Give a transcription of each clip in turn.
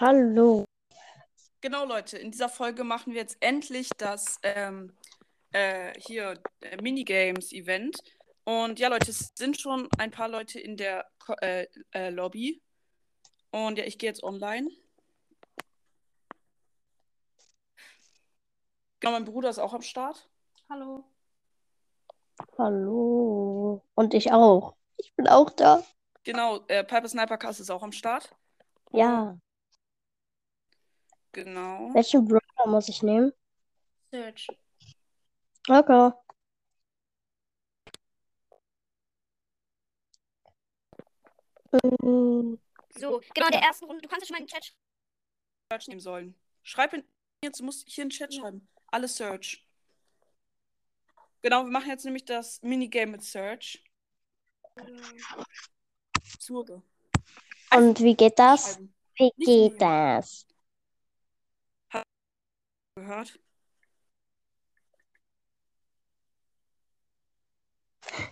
Hallo. Genau, Leute, in dieser Folge machen wir jetzt endlich das ähm, äh, hier äh, Minigames-Event. Und ja, Leute, es sind schon ein paar Leute in der Ko äh, äh, Lobby. Und ja, ich gehe jetzt online. Genau, mein Bruder ist auch am Start. Hallo. Hallo. Und ich auch. Ich bin auch da. Genau, äh, Piper Snipercast ist auch am Start. Ja. Genau. Welchen Brawler muss ich nehmen? Search. Okay. Mm, So, genau in der ersten Runde. Du kannst ja schon mal in den Chat Search nehmen sollen. Schreib in, jetzt, du musst hier in den Chat schreiben. Alle Search. Genau, wir machen jetzt nämlich das Minigame mit Search. Zurge. Und wie geht das? Wie geht das? Gehört?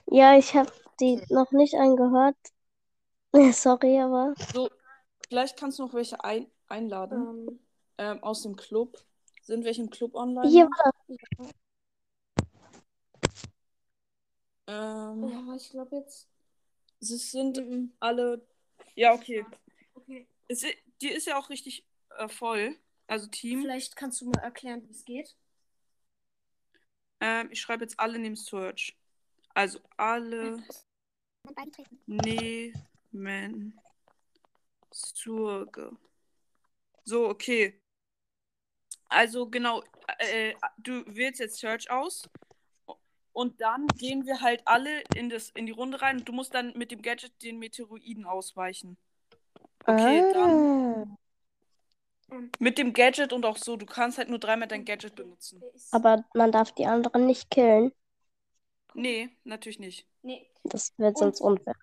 Ja, ich habe die noch nicht angehört. Sorry, aber. So, vielleicht kannst du noch welche ein einladen Ähm, ähm, aus dem Club. Sind welche im Club online? Hier war Ähm, ja, aber ich glaube jetzt. Es sind alle. Ja, okay. Okay. Es, die ist ja auch richtig äh, voll. Also Team. Vielleicht kannst du mal erklären, wie es geht. Ähm, ich schreibe jetzt alle neben Search. Also alle nehmen Surge. So, okay. Also genau, äh, du wählst jetzt Search aus und dann gehen wir halt alle in, das, in die Runde rein und du musst dann mit dem Gadget den Meteoroiden ausweichen. Okay, dann Ah, mit dem Gadget und auch so, du kannst halt nur dreimal dein Gadget benutzen. Aber man darf die anderen nicht killen. Nee, natürlich nicht. Nee, Das wird Und- sonst unfair.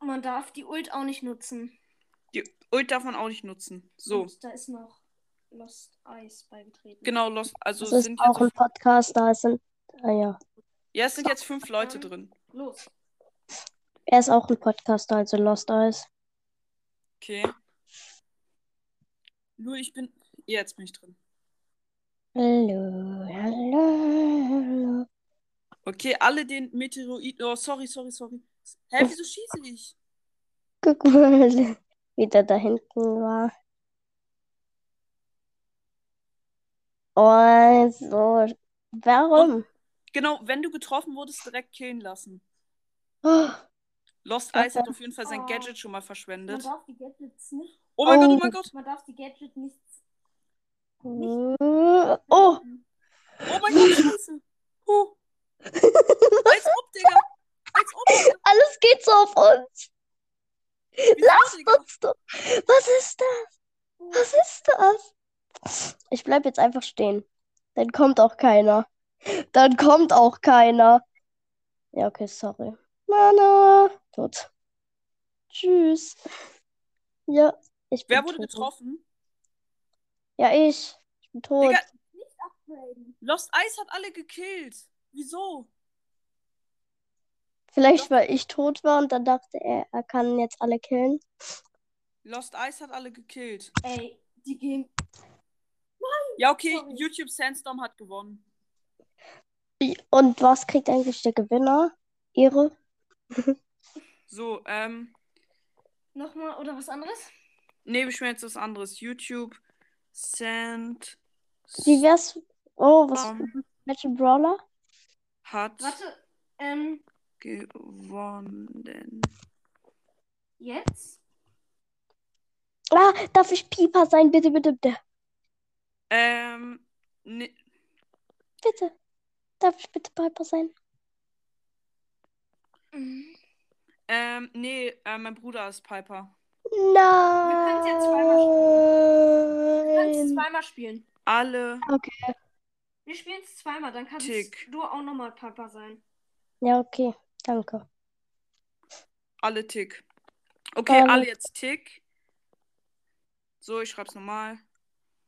man darf die Ult auch nicht nutzen. Die Ult darf man auch nicht nutzen. So, Und da ist noch Lost Eyes beigetreten. genau, los. Also Das es ist sind auch ein Podcast, da sind. Ah ja. ja, es sind jetzt fünf Leute drin. Los. Er ist auch ein Podcaster, also Lost Eyes. Okay. Nur ich bin. Jetzt bin ich drin. Hallo, hallo. Okay, alle den Meteoroid. Oh, sorry, sorry, sorry. Hä, wieso schieße ich? Guck mal, wie der da hinten war. Oh, so. Warum? Genau, wenn du getroffen wurdest, direkt killen lassen. Oh, Lost Ice hat auf jeden Fall sein Oh. Gadget schon mal Man verschwendet. darf die Gadgets nicht. Oh mein Gott, oh Oh. mein Gott. Man darf die Gadgets nicht. oh. Oh mein Gott, scheiße. Oh. Als ob, Digga. Als ob, Digga. Alles geht so auf uns. Digga? uns doch. Was ist das? Was ist das? Ich bleib jetzt einfach stehen. Dann kommt auch keiner. Dann kommt auch keiner. Ja, okay, sorry. Mana. Tot. Tschüss. Ja, ich bin Wer wurde tot. getroffen? Ja, ich. Ich bin tot. Digga, Nicht upgraden. Lost Ice hat alle gekillt. Wieso? Vielleicht, weil ich tot war und dann dachte er, er kann jetzt alle killen. Lost Ice hat alle gekillt. Ey, die gehen. Ja, okay, Sorry. YouTube Sandstorm hat gewonnen. Und was kriegt eigentlich der Gewinner? Ehre? So, ähm. Nochmal oder was anderes? Jetzt was anderes. YouTube Sand Wie wär's? Oh, was? Storm Welchen Brawler? hat Warte. Ähm, gewonnen. jetzt? Ah, darf ich Pieper sein? Bitte, bitte, bitte. Ähm, ne, Bitte. Darf ich bitte Piper sein? Mhm. ähm, nee, äh, mein Bruder ist Piper. Können's jetzt zweimal Du kannst Nein. zweimal spielen. Alle Okay. Wir spielen es zweimal, dann kannst Tick. du auch nochmal Papa sein. Ja, okay. Danke. Alle Tick. Okay, Alle. alle jetzt Tick. So, ich schreib's nochmal.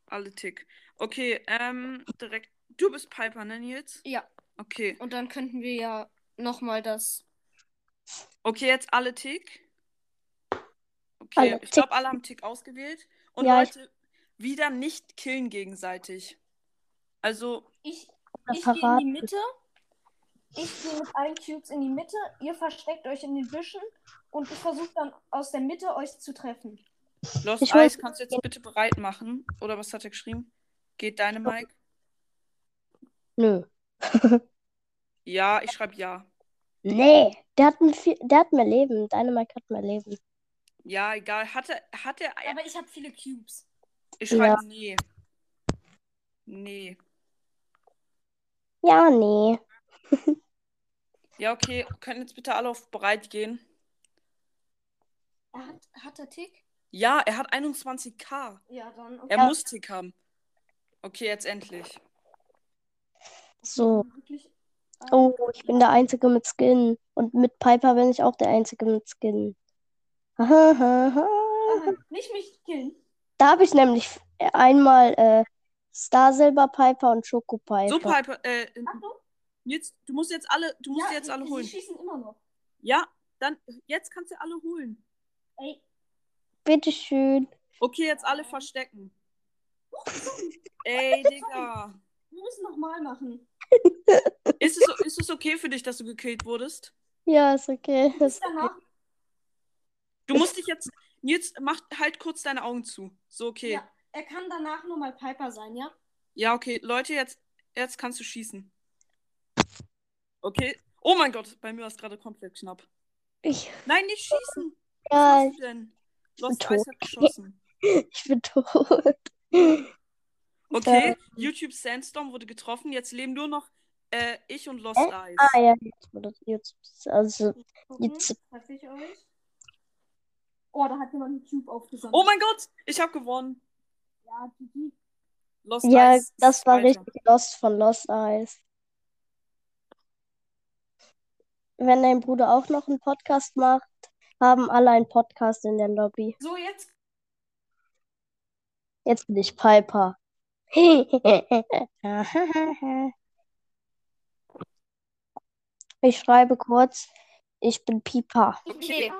Alle Tick. Okay, ähm, direkt. Du bist Piper, ne, Nils? Ja. Okay. Und dann könnten wir ja nochmal das. Okay, jetzt alle Tick. Okay, Alle ich glaube, alle haben Tick ausgewählt. Und Ja, ich- Leute, wieder nicht killen gegenseitig. Also, Ich, ich gehe in die. Mitte. Ich gehe mit allen Cubes in die Mitte. Ihr versteckt euch in den Büschen. Und ich versuche dann aus der Mitte euch zu treffen. Lost Ich Ice, kannst du jetzt bitte bereit machen? Oder was hat er geschrieben? Geht deine Mike? Nö. Ja, ich schreibe ja. Nee, der hat, mir viel, der hat mehr Leben. Dynamite hat mehr Leben. Ja, egal. Hat er, hat er, Aber ich habe viele Cubes. ich Ja. schreibe nee. Nee. Ja, nee. Ja, okay. Können jetzt bitte alle auf bereit gehen? Er hat, hat er Tick? Ja, er hat 21k. Ja, dann. Er Ja. muss Tick haben. Okay, jetzt endlich. So. Äh, Oh, ich bin der Einzige mit Skin. Und mit Piper bin ich auch der Einzige mit Skin. Nicht mich killen. Da habe ich nämlich einmal äh, Star Silver Piper und Choco Piper. So, Piper, äh, Achtung. jetzt, du musst jetzt alle, du musst Ja, jetzt alle holen. Sie schießen immer noch. Ja, dann, jetzt kannst du alle holen. Ey, Bitteschön. Okay, jetzt alle verstecken. Ey, Digga. wir müssen nochmal machen. Ist es, ist es okay für dich, dass du gekillt wurdest? Ja, ist okay. Ist okay. danach. Du musst dich jetzt. Jetzt mach halt kurz deine Augen zu. So, okay. Ja, er kann danach nochmal Piper sein, ja? Ja, okay. Leute, jetzt, jetzt kannst du schießen. Okay. Oh mein Gott, bei mir war es gerade komplett knapp. Ich, Nein, nicht schießen. Was ja, machst du denn? Lost tot. Ice hat geschossen. ich bin tot. Okay, Äh. YouTube Sandstorm wurde getroffen. Jetzt leben nur noch äh, ich und Lost Äh? Ice. Ah ja, jetzt wurde jetzt. Also, Jetzt- treffe ich euch. Oh, da hat jemand einen Cube aufgesammelt. Oh mein Gott, ich habe gewonnen. Ja, GG. Lost ja, Ice das war weiter. richtig Lost von Lost Eyes. Wenn dein Bruder auch noch einen Podcast macht, haben alle einen Podcast in der Lobby. So, jetzt. Jetzt bin ich Piper. Ich schreibe kurz, ich bin Pipa. Ich bin Okay.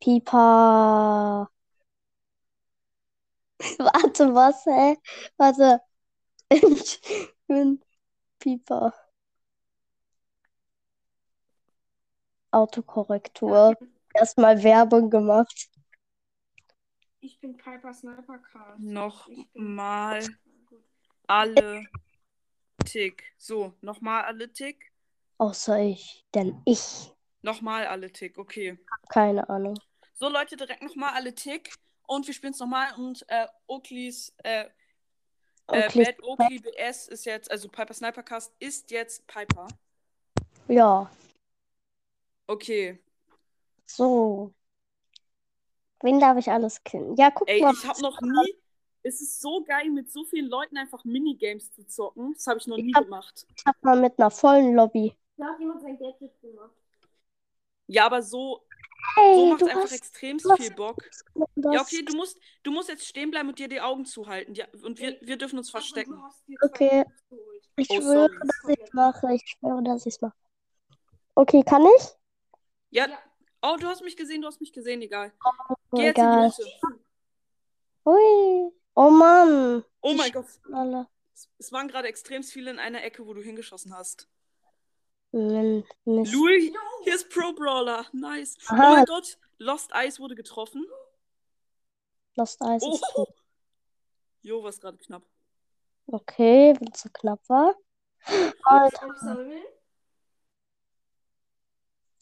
Pipa. Warte, was, hä? Warte. Ich bin Pipa. Autokorrektur. Erstmal Werbung gemacht. Ich bin Piper Sniper Cast. Nochmal alle Tick. So, nochmal alle Tick. Außer ich. Denn ich. Nochmal alle Tick, okay. Keine Ahnung. So, Leute, direkt nochmal alle Tick. Und wir spielen es nochmal. Und äh, Oakleys, äh, äh. Bad Oakley BS ist jetzt, also Piper Snipercast ist jetzt Piper. Ja. Okay. So. Wen darf ich alles killen? Ja, guck Ey, mal. ich habe noch nie. Es ist so geil, mit so vielen Leuten einfach Minigames zu zocken. Das habe ich noch nie hab- gemacht. Ich hab mal mit einer vollen Lobby. Da hat jemand sein Gadget gemacht. Ja, aber so, so Hey, macht du einfach hast extrem du hast viel Bock. Ja, okay, du musst, du musst jetzt stehen bleiben und dir die Augen zuhalten. Ja, und wir, wir dürfen uns verstecken. Okay. Ich Oh, schwöre, sorry. dass ich mache. Ich schwöre, dass ich mache. Okay, kann ich? Ja. Ja. Oh, du hast mich gesehen, du hast mich gesehen, egal. Oh, Geh jetzt egal. in die Mitte. Ui. Oh Mann. Oh mein Gott. Es- Es waren gerade extrem viele in einer Ecke, wo du hingeschossen hast. Min- Mist. Louis, hier ist Pro Brawler. Nice. Oh Aha. mein Gott. Lost Ice wurde getroffen. Lost Eyes Oh. ist tot. Jo, war gerade knapp. Okay, wenn es so knapp war. Alter,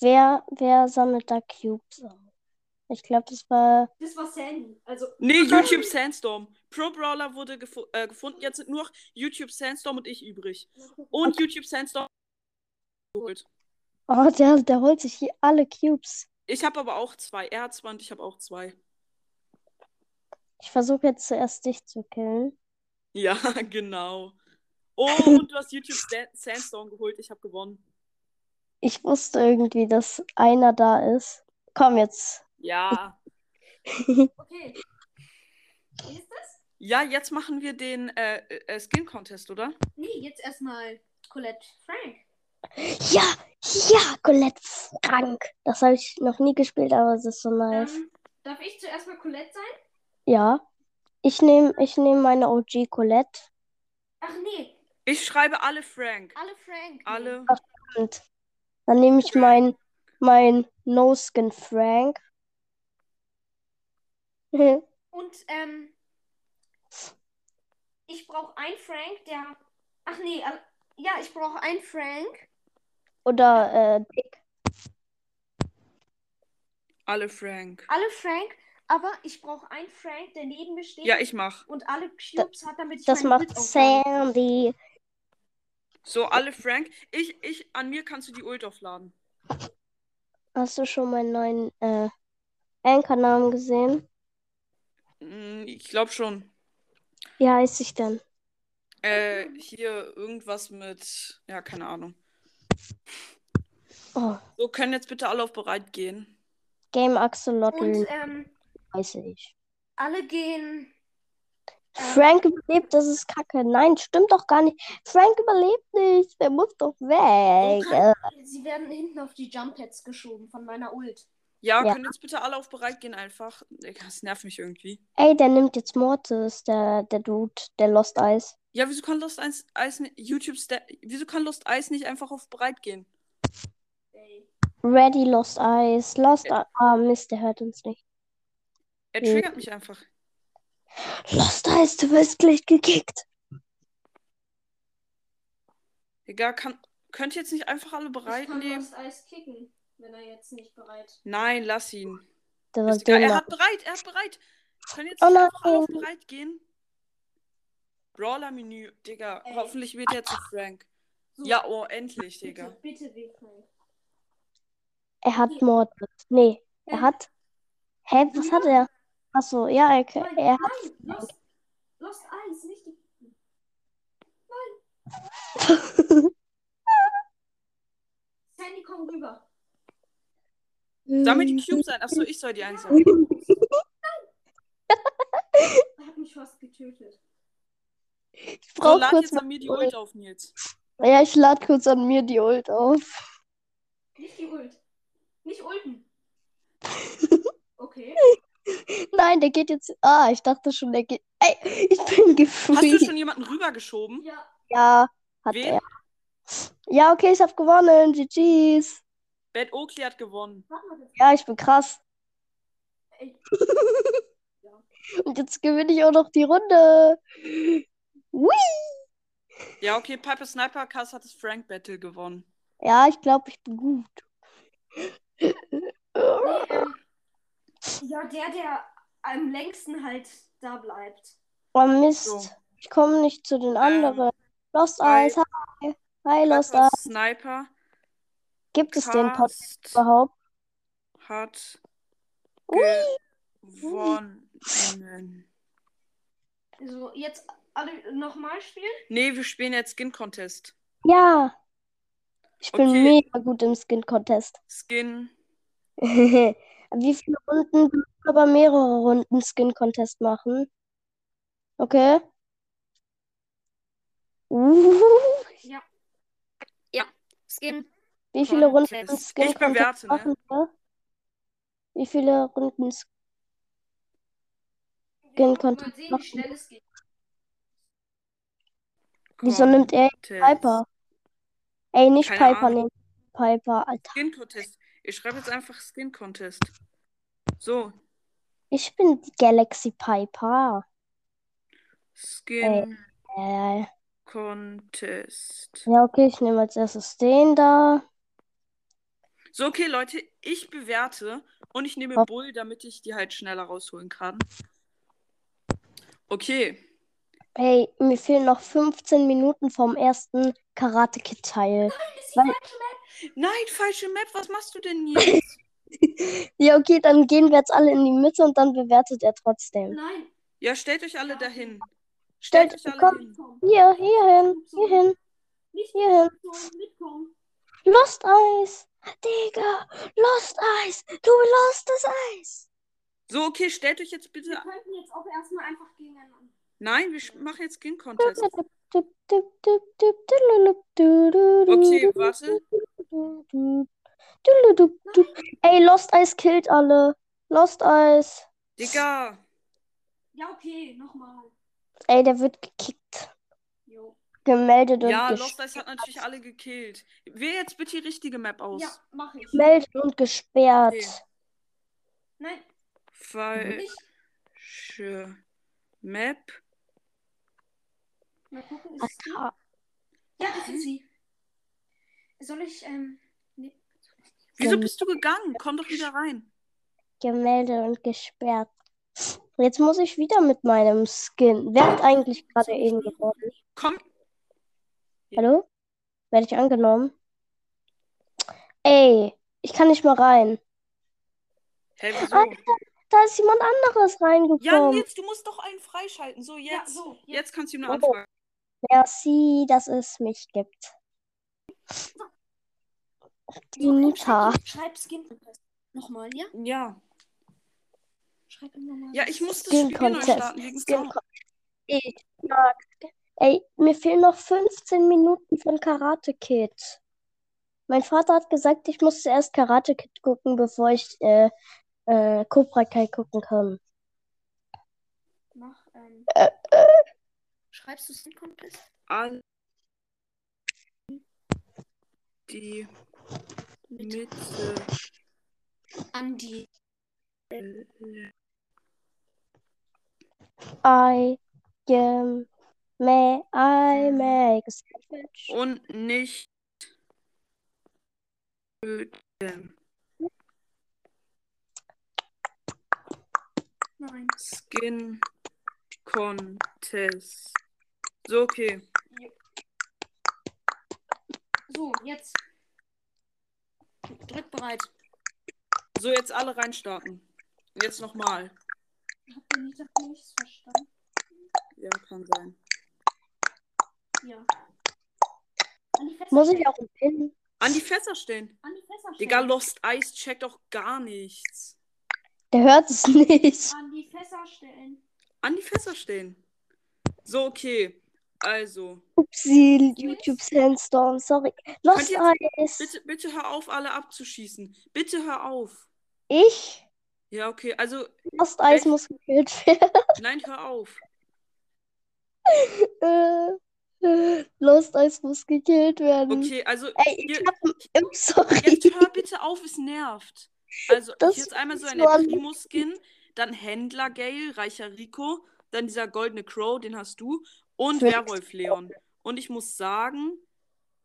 wer, wer sammelt da Cubes? Ich glaube, das war. Das war Sandy. Also, Nee, YouTube Sandstorm. Pro Brawler wurde gefu äh, gefunden. Jetzt sind nur noch YouTube Sandstorm und ich übrig. Und YouTube Sandstorm geholt. Oh, der, der holt sich hier alle Cubes. Ich habe aber auch zwei. Er hat zwei und ich habe auch zwei. Ich versuche jetzt zuerst dich zu killen. Ja, genau. Oh, und du hast YouTube Sandstorm geholt. Ich habe gewonnen. Ich wusste irgendwie, dass einer da ist. Komm jetzt. Ja. okay. Wie ist das? Ja, jetzt machen wir den äh, äh, Skin Contest, oder? Nee, jetzt erstmal Colette Frank. Ja, ja, Colette krank. Das habe ich noch nie gespielt, aber es ist so nice. Ähm, darf ich zuerst mal Colette sein? Ja. Ich nehme ich nehm meine OG Colette. Ach nee, Ich schreibe alle Frank. alle Frank. Alle. Und dann nehme ich mein, mein No-Skin Frank. Und ähm, ich brauche einen Frank, der. Ach nee, äh, ja, ich brauche einen Frank. Oder äh, Dick. Alle Frank. Alle Frank, aber ich brauche einen Frank, der neben mir steht Ja, ich mach. und alle Cubes hat, damit ich Das meine macht Ult aufladen kann. Sandy. So, alle Frank. Ich, ich, an mir kannst du die Ult aufladen. Hast du schon meinen neuen äh, Anchor-Namen gesehen? Mm, Ich glaube schon. Wie heißt ich denn? Äh, hier irgendwas mit. Ja, keine Ahnung. Oh, So, können jetzt bitte alle auf bereit gehen. Game Axolotl, Und ähm, weiß ich. alle gehen. Frank überlebt, das ist kacke. Nein, stimmt doch gar nicht. Frank überlebt nicht. Der muss doch weg. Kann, sie werden hinten auf die Jump Pads geschoben von meiner Ult. Ja, Ja. können jetzt bitte alle auf bereit gehen einfach. Das nervt mich irgendwie. Ey, der nimmt jetzt Mortis, der, der Dude, der Lost Eyes. Ja, wieso kann Lost Eis, Eis ni- YouTube wieso kann Lost Eis nicht einfach auf bereit gehen? Ready, Lost Eyes. Lost Eyes. Ah, Mist, der hört uns nicht. Er triggert mich einfach. Lost Eyes, du wirst gleich gekickt. Digga, kann, könnt ihr jetzt nicht einfach alle Ich bereit kann nehmen? Lost Eis kicken, wenn er jetzt nicht bereit. Nein, lass ihn. Der war Ist egal, er hat bereit, er hat bereit. Können jetzt Oh einfach alle auf nein. bereit gehen? Brawler-Menü, Digga. Ey. Hoffentlich wird er zu Frank. So, Ja, oh, endlich, bitte, Digga. bitte, wähl Frank. Er hat Mortis. Nee, er hat. Hä, was hat er? Achso, ja, er, Nein, er hat. nein, Lost, Lost Eis, nicht die. Sandy, komm rüber. Sammel die Cubes ein. Achso, ich soll die einsammeln. Er hat mich fast getötet. Ich So, brauch lad kurz jetzt an mir die Ult auf, Nils. Ja, ich lade kurz an mir die Ult auf. Nicht die Ult. Nicht Ulten. Okay. Nein, der geht jetzt. Ah, ich dachte schon, der geht. Ey, ich bin Hast du schon jemanden rübergeschoben? Ja, Ja, hat Wen? er. Ja, okay, ich hab gewonnen. GG's. Bad Oakley hat gewonnen. Ja, ich bin krass. Und jetzt gewinne ich auch noch die Runde. Hui. Ja, okay, Piper Sniper Cast hat das Frank Battle gewonnen. Ja, ich glaube, ich bin gut. nee, ähm, ja, der, der am längsten halt da bleibt. Oh Mist. So. Ich komme nicht zu den anderen. Lost hi. Eyes, hi. Hi, Lost Eyes. Sniper Gibt es den Podcast Cast überhaupt? hat Ui. gewonnen. So, jetzt alle nochmal spielen? Nee, wir spielen jetzt Skin Contest. Ja. Ich bin Okay. mega gut im Skin Contest. Skin. Wie viele Runden? Wir müssen aber mehrere Runden Skin Contest machen. Okay. Uh, Ja. Ja, Skin. Wie viele Runden. Skin Ich bewerte, ne? machen wir? Wie viele Runden Skin Contest machen? Wieso nimmt er. Piper? Ey, nicht Keine Piper, nee. Piper, Alter. Skin Contest. Ich schreibe jetzt einfach Skin Contest. So, Ich bin die Galaxy Piper. Skin Äh, Contest. ja, okay, ich nehme als erstes den da. So, okay, Leute, ich bewerte und ich nehme. Bull, damit ich die halt schneller rausholen kann. Okay. Hey, mir fehlen noch 15 Minuten vom ersten Karate Kid Teil. Ist die Weil- falsche Map? Nein, falsche Map, was machst du denn jetzt? Ja, okay, dann gehen wir jetzt alle in die Mitte und dann bewertet er trotzdem. Nein. ja, stellt euch alle dahin. Stellt- Stellt euch alle komm. hin. Mitkommen. Hier, hierhin, hierhin, Nicht hierhin. mitkommen, mitkommen. Lost Eis. Digga, Lost Eis. Du lost das Eis. So, okay, stellt euch jetzt Wir bitte. könnten jetzt auch erstmal einfach gegeneinander. Nein, wir machen jetzt Skin Contest. Okay, warte. Ey, Lost Eyes killt alle. Lost Eyes. Digga. Ja, okay, nochmal. Ey, der wird gekickt. Gemeldet und Ja, Lost gesperrt. Eyes hat natürlich alle gekillt. Wähl jetzt bitte die richtige Map aus. Ja, mach ich. Gemeldet und gesperrt. Okay. Nein, Falsche. Map. Mal gucken, ist es die? Ja, das ist sie. Soll ich, ähm, nee. Wieso bist du gegangen? Komm doch wieder rein. Gemeldet und gesperrt. Jetzt muss ich wieder mit meinem Skin. Wer hat eigentlich gerade eben gewonnen? Komm. Hallo? Werde ich angenommen? Ey, ich kann nicht mal rein. Hä, wieso? Alter, da ist jemand anderes Ja, reingekommen. Nils, du musst doch einen freischalten. So, Ja, jetzt. so. Jetzt. Jetzt kannst du ihm eine Oh. Anfrage. Merci, dass es mich gibt. Die Nita. Schreib Skin. Nochmal, ja? Ja. Schreib ihm nochmal. Ja, ich muss das Skin Spiel neu starten wegen Skin. Ich mag. Ey, mir fehlen noch 15 Minuten von Karate Kid. Mein Vater hat gesagt, ich muss zuerst Karate Kid gucken, bevor ich äh, äh, Cobra Kai gucken kann. Mach, ähm. Äh, äh. Schreibst du Skin Contest? All die Mitte. An die. I am may I make a sandwich. Und nicht töten. Nein. Skin Contest. So, okay. So, jetzt. Drück bereit. So, jetzt alle reinstarten. Jetzt nochmal. Habt ihr nicht, ihr nichts verstanden? Ja, kann sein. Ja. An die Fässer Muss ich stellen. auch einen Pin? An die Fässer stellen. An die Fässer stellen. Digga, Lost Ice checkt doch gar nichts. Der hört es nicht. An die Fässer stellen. An die Fässer stellen. So, okay. Also, Upsi, YouTube Sandstorm, sorry. Lost Eyes. bitte, bitte hör auf, alle abzuschießen. Bitte hör auf. Ich? Ja, okay. Also, Lost Echt? muss gekillt werden. nein, hör auf. Äh, Lost Eyes muss gekillt werden. Okay, also, Ey, ich hier, hab im Sorry. jetzt hör bitte auf, es nervt. Also, Das ist einmal so ein Primo-Skin, dann Händler Gale, reicher Rico, dann dieser goldene Crow, den hast du, und. Werwolf Leon. Und ich muss sagen,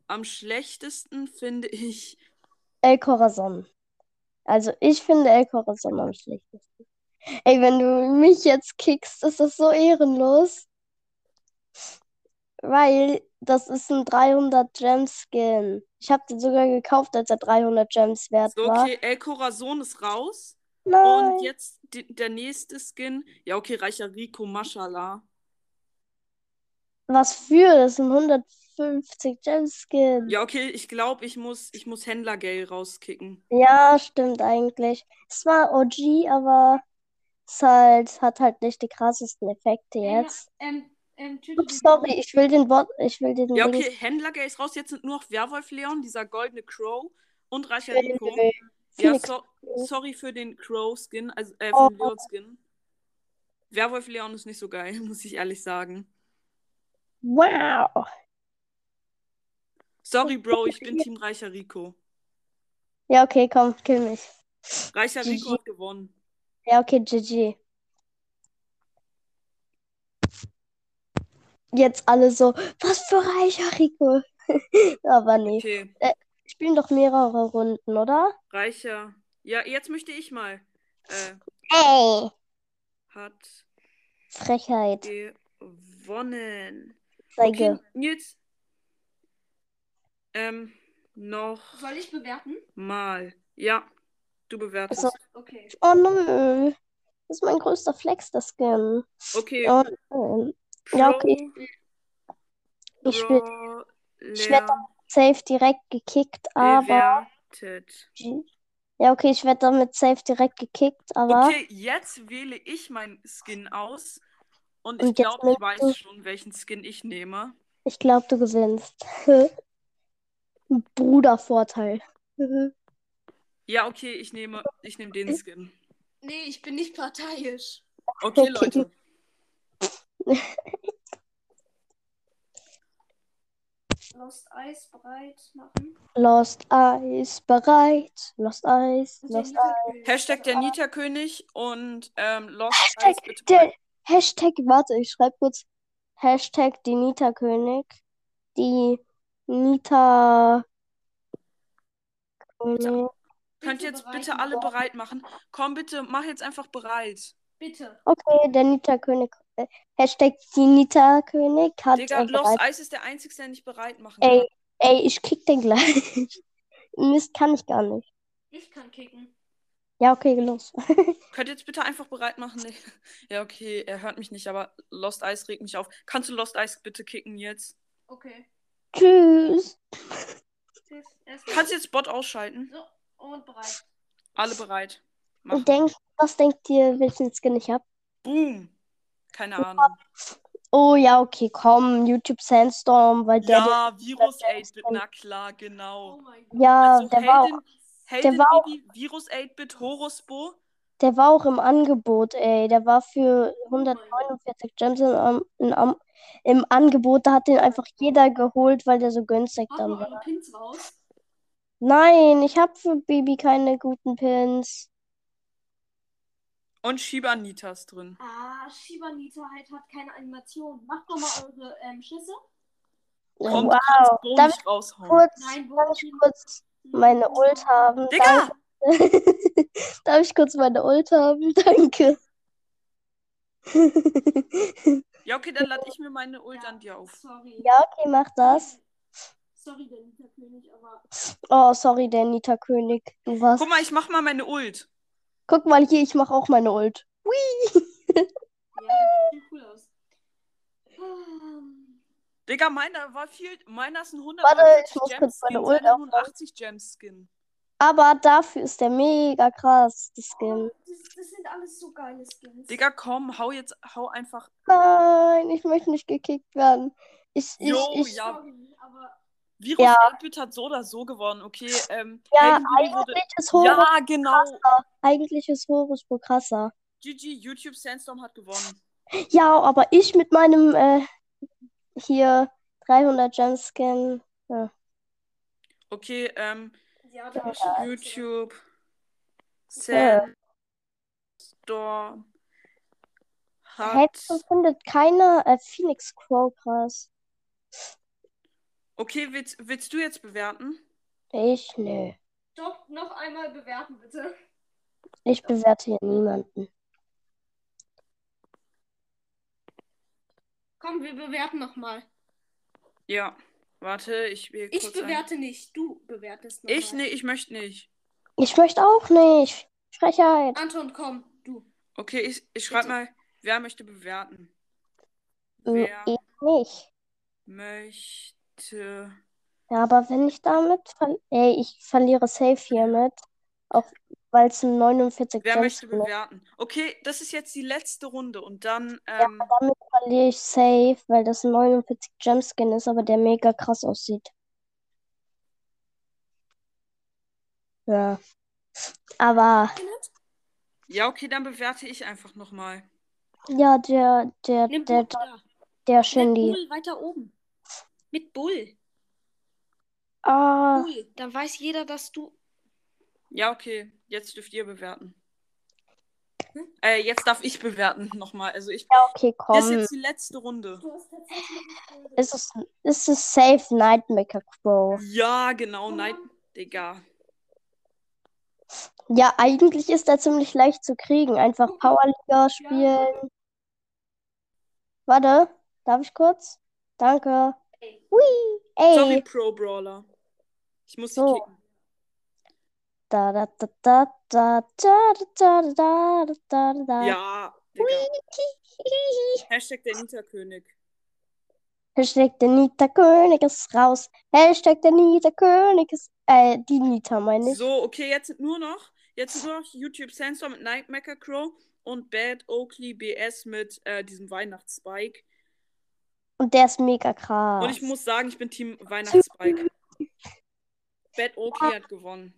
am schlechtesten finde ich. El Corazon. Also ich finde El Corazon am schlechtesten. Ey, wenn du mich jetzt kickst, ist das so ehrenlos. Weil das ist ein 300 Gems Skin. Ich habe den sogar gekauft, als er 300 Gems wert So, war. okay, El Corazon ist raus. Nein. Und jetzt die, der nächste Skin. Ja, okay, reicher Rico, Mashallah. Was für? Das sind 150 Gems Skin. Ja, okay, ich glaube, ich muss, ich muss Händler Gale rauskicken. Ja, stimmt eigentlich. Es war OG, aber es halt, hat halt nicht die krassesten Effekte Ja, jetzt. Ähm, ähm, Tüte, Ups, sorry, ich will den Bot, ich will den Ja, okay, Händler Gale ist raus. Jetzt sind nur noch Werwolf Leon, dieser goldene Crow und reicher Rico. Ja, so, sorry für den Crow-Skin, also äh, Oh. für den Leon-Skin. Werwolf Leon ist nicht so geil, muss ich ehrlich sagen. Wow. Sorry, Bro, ich bin Team Reicher Rico. Ja, okay, komm, kill mich. Reicher. Rico hat gewonnen. Ja, okay, GG. Jetzt alle so, was für reicher Rico. Aber nee. Okay, Spielen doch mehrere Runden, oder? Reicher. Ja, jetzt möchte ich mal. Äh, Ey. hat Frechheit. gewonnen. Zeige. Okay, Nils. Ähm, noch Soll ich bewerten? mal. Ja, du bewertest. Also- Okay. Oh nö. Das ist mein größter Flex, das Skin. Okay, Oh, ja, okay. Ich Brawler ich werd safe direkt gekickt, aber. bewertet. Ja, okay, ich werde damit safe direkt gekickt, aber. Okay, jetzt wähle ich meinen Skin aus. Und ich glaube, ich du- weiß schon, welchen Skin ich nehme. Ich glaube, du gewinnst. Brudervorteil. Ja, okay, ich nehme, ich nehme den Skin. Nee, ich bin nicht parteiisch. Okay, Leute. Lost Eis bereit machen. Lost Eyes bereit. Lost der Lost. Nita-König. Hashtag der Nita-König und ähm, Lost Hashtag Eyes bitte der. Hashtag, warte, ich schreibe kurz Hashtag die Nita König. Die Nita König. Könnt Bitte jetzt bitte alle bereit machen. Komm bitte, mach jetzt einfach bereit. Bitte. Okay, der Nita König. äh, Hashtag die Nita König hat Digga, Lost bereit. Eyes ist der Einzige, der nicht bereit machen Ey. kann. Ey, ich kick den gleich. Mist, kann ich gar nicht. Ich kann kicken. Ja, okay, los. Könnt ihr jetzt bitte einfach bereit machen? Nee. Ja, okay, er hört mich nicht, aber Lost Eyes regt mich auf. Kannst du Lost Eyes bitte kicken jetzt? Okay. Tschüss. Tschüss. Kannst du jetzt Bot ausschalten? So, und bereit. Alle bereit. Und denk, was denkt ihr, welchen Skin ich hab? Boom. Keine Ahnung. Oh ja, okay, komm, YouTube Sandstorm, weil der, Ja, Virus der- 8-Bit, na klar, Oh genau. mein Gott. der ja, Also der war auch, Heldin, Heldin war auch- Virus 8-Bit, Horusbo. der war auch im Angebot, ey. Der war für Oh mein Gott. 149 Gems in, am- in, am- im Angebot. Da hat den einfach jeder geholt, weil der so günstig dann war. Pins raus. Nein, ich habe für Baby keine guten Pins. Und Shiba Nitas drin. Ah, Shibanita halt hat keine Animation. Macht doch mal eure ähm, Schüsse. Komm, du wow. kannst Bo Darf nicht ich raushauen. kurz, Nein, darf ich kurz meine Ult haben? Digga! Danke. Darf ich kurz meine Ult haben? Danke. Ja, okay, dann lade ich mir meine Ult Ja. an dir auf. Sorry. Ja, okay, mach das. Sorry, der Nita-König, aber. Oh, sorry, der Nita König. Du warst. Guck mal, ich mach mal meine Ult. Guck mal hier, ich mache auch meine Ult. Hui. Ja, das sieht cool aus. Ähm, Digga, meiner war viel. Meiner ist ein Warte, ich 149 muss Gems kurz meine Ult seiner nur ein aufmachen. 80 Gems Skin. Aber dafür ist der mega krass, das Skin. Oh, das, das sind alles so geile Skins. Digga, komm, hau jetzt, hau einfach. Nein, ich möchte nicht gekickt werden. Ich, ich, Jo, ich, ja. Sorry, aber. Virus Ja. 8-Bit hat so oder so gewonnen, okay? Ähm, Ja, Bibi wurde. eigentlich ist Horus, Ja, genau. eigentlich ist Horus wohl krasser. GG, YouTube Sandstorm hat gewonnen. Ja, aber ich mit meinem äh, hier 300 Gem Skin. Okay, ähm, Ja, Ja. YouTube Ja. Sandstorm Hä, hat. wieso findet keiner äh, Phoenix Crow krass? Okay, willst, willst du jetzt bewerten? Ich, nö. Doch, noch einmal bewerten, bitte. Ich bewerte hier niemanden. Komm, wir bewerten nochmal. Ja. Warte, ich will Ich kurz ein- bewerte nicht, du bewertest nochmal. Ich, nee, ich möchte nicht. Ich möchte auch nicht. Frechheit. Anton, komm, du. Okay, ich, ich schreibe mal, wer möchte bewerten? Wer Ich nicht. möchte. Ja, aber wenn ich damit ver Ey, ich verliere safe hiermit. Auch weil es ein 49 Wer Gems möchte Skin ist. bewerten? Okay, das ist jetzt die letzte Runde und dann. Ähm, Damit verliere ich safe, weil das ein 49 Gem Skin ist, aber der mega krass aussieht. Ja. Aber ja, okay, dann bewerte ich einfach nochmal. ja, der, der, Nimm der, der Mit Shindy. Weiter oben. Mit Bull. Ah, Bull. Dann weiß jeder, dass du. Ja, okay, jetzt dürft ihr bewerten. Äh, jetzt darf ich bewerten nochmal. Also ich. ja, okay, Das ist komm. jetzt die letzte Runde. Ist es, ist es safe Nightmaker Crow? Ja, genau, nein, Digga. Ja, eigentlich ist er ziemlich leicht zu kriegen. Einfach Powerliga spielen. Warte, darf ich kurz? Danke. Hui. Ey. Sorry, Pro Brawler. Ich muss dich So. kicken. Da, da, da, da, da, da, da, da, da, da. Ja. Hashtag der Nita-König. Hashtag der Nita König ist raus. Hashtag der Nita König ist, äh, die Nita meine ich. So, okay, jetzt sind nur noch, jetzt nur noch YouTube Sandstorm mit Nightmaker Crow und Bad Oakley BS mit äh, diesem Weihnachtsspike. Und der ist mega krass. Und ich muss sagen, ich bin Team Weihnachtsspike. Bad Oakley hat gewonnen.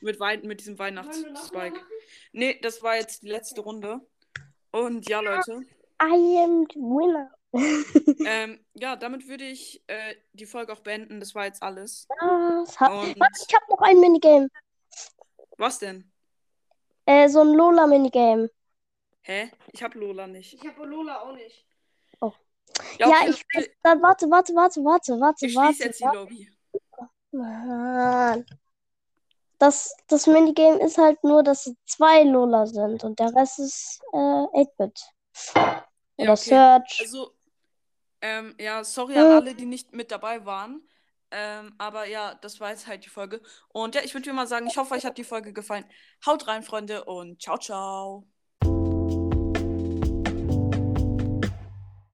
Mit, mit diesem Weihnachtsspike. Nee, das war jetzt die letzte Runde. Und ja, Leute. I am the winner. Ähm, ja, damit würde ich äh, die Folge auch beenden. Das war jetzt alles. Und Warte, ich habe noch ein Minigame. was denn? Äh, so ein Lola-Minigame. Hä? Ich hab Lola nicht. Ich habe Lola auch nicht. Ja, okay, ich weiß. Dann warte, warte, warte, warte, warte, Ich warte. jetzt die warte. Lobby. Mann. Das, das Minigame ist halt nur, dass es zwei Lola sind und der Rest ist äh, 8-Bit. Oder Ja, okay. Search. Also, ähm, ja, sorry Hm. an alle, die nicht mit dabei waren. Ähm, aber ja, das war jetzt halt die Folge. Und ja, ich würde mal sagen, ich hoffe, euch hat die Folge gefallen. Haut rein, Freunde, und ciao, ciao.